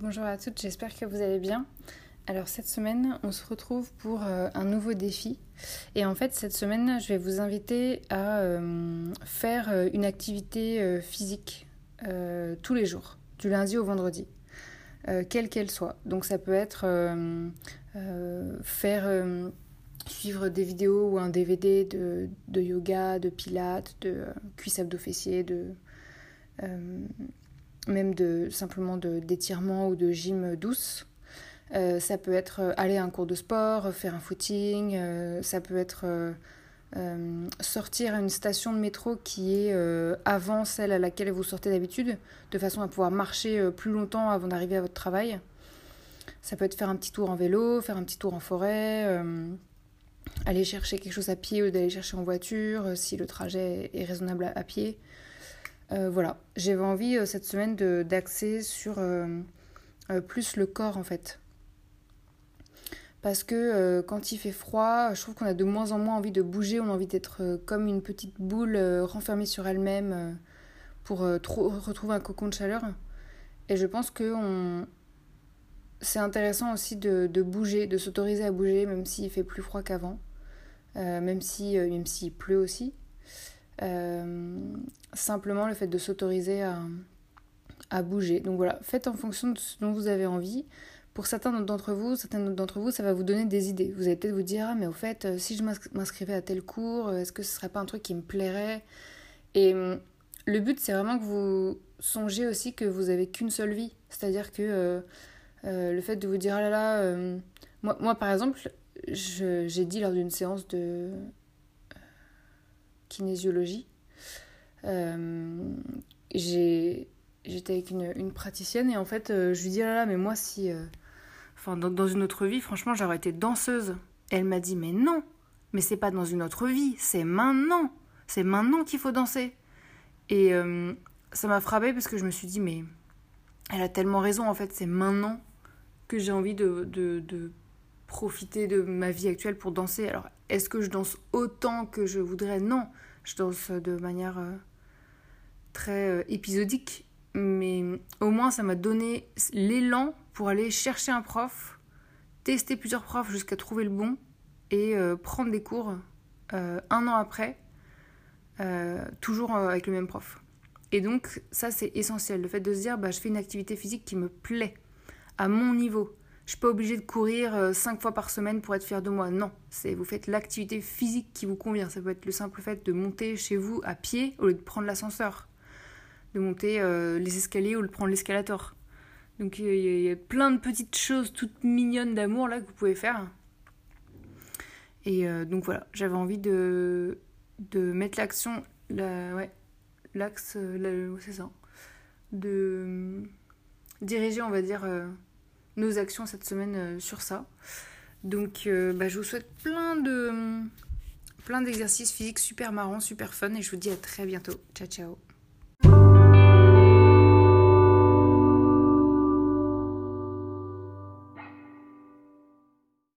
Bonjour à toutes, j'espère que vous allez bien. Alors cette semaine, on se retrouve pour euh, un nouveau défi. Et en fait, cette semaine, je vais vous inviter à euh, faire euh, une activité physique tous les jours, du lundi au vendredi, quelle qu'elle soit. Donc ça peut être faire suivre des vidéos ou un DVD de, yoga, de pilates, de cuisse abdos fessiers, de même de simplement d'étirement ou de gym douce. Euh, ça peut être euh, aller à un cours de sport, faire un footing, euh, ça peut être sortir à une station de métro qui est avant celle à laquelle vous sortez d'habitude, de façon à pouvoir marcher plus longtemps avant d'arriver à votre travail. Ça peut être faire un petit tour en vélo, faire un petit tour en forêt, aller chercher quelque chose à pied ou d'aller chercher en voiture si le trajet est raisonnable à pied. Euh, voilà, j'avais envie euh, cette semaine d'axer sur euh, plus le corps en fait. Parce que quand il fait froid, je trouve qu'on a de moins en moins envie de bouger, on a envie d'être comme une petite boule renfermée sur elle-même pour retrouver un cocon de chaleur. Et je pense que c'est intéressant aussi de, bouger, de s'autoriser à bouger, même s'il fait plus froid qu'avant, même s'il si, pleut aussi. Euh, simplement le fait de s'autoriser à, à bouger. Donc voilà, faites en fonction de ce dont vous avez envie. Pour certains d'entre vous, certaines d'entre vous, ça va vous donner des idées. Vous allez peut-être vous dire, ah, mais au fait, euh, si je m'inscrivais à tel cours, euh, est-ce que ce serait pas un truc qui me plairait? Et hum, le but, c'est vraiment que vous songez aussi que vous avez qu'une seule vie. C'est-à-dire que le fait de vous dire, ah là là, moi, moi par exemple, j'ai dit lors d'une séance de kinésiologie. Euh, j'étais avec une, praticienne et en fait, euh, je lui dis, là là, mais moi, si. Euh, enfin, dans, une autre vie, franchement, j'aurais été danseuse. Elle m'a dit, mais non, mais c'est pas dans une autre vie, c'est maintenant. C'est maintenant qu'il faut danser. Et ça m'a frappé parce que je me suis dit, mais elle a tellement raison, en fait, c'est maintenant que j'ai envie de, de, profiter de ma vie actuelle pour danser. Alors, est-ce que je danse autant que je voudrais? Non, je danse de manière euh, très euh, épisodique, mais au moins ça m'a donné l'élan pour aller chercher un prof, tester plusieurs profs jusqu'à trouver le bon et euh, prendre des cours un an après, toujours avec le même prof. Et donc ça c'est essentiel, le fait de se dire bah, je fais une activité physique qui me plaît, à mon niveau, suis pas obligée de courir euh, cinq fois par semaine pour être fière de moi. Non, c'est vous faites l'activité physique qui vous convient. Ça peut être le simple fait de monter chez vous à pied au lieu de prendre l'ascenseur, de monter euh, les escaliers ou de prendre l'escalator. Donc il y, a plein de petites choses toutes mignonnes d'amour là que vous pouvez faire. Et euh, donc voilà, j'avais envie de, de mettre l'action, la, ouais, l'axe, c'est ça, de diriger, on va dire nos actions cette semaine euh, sur ça. Donc euh, bah, je vous souhaite plein de plein d'exercices physiques super marrants, super fun et je vous dis à très bientôt. Ciao ciao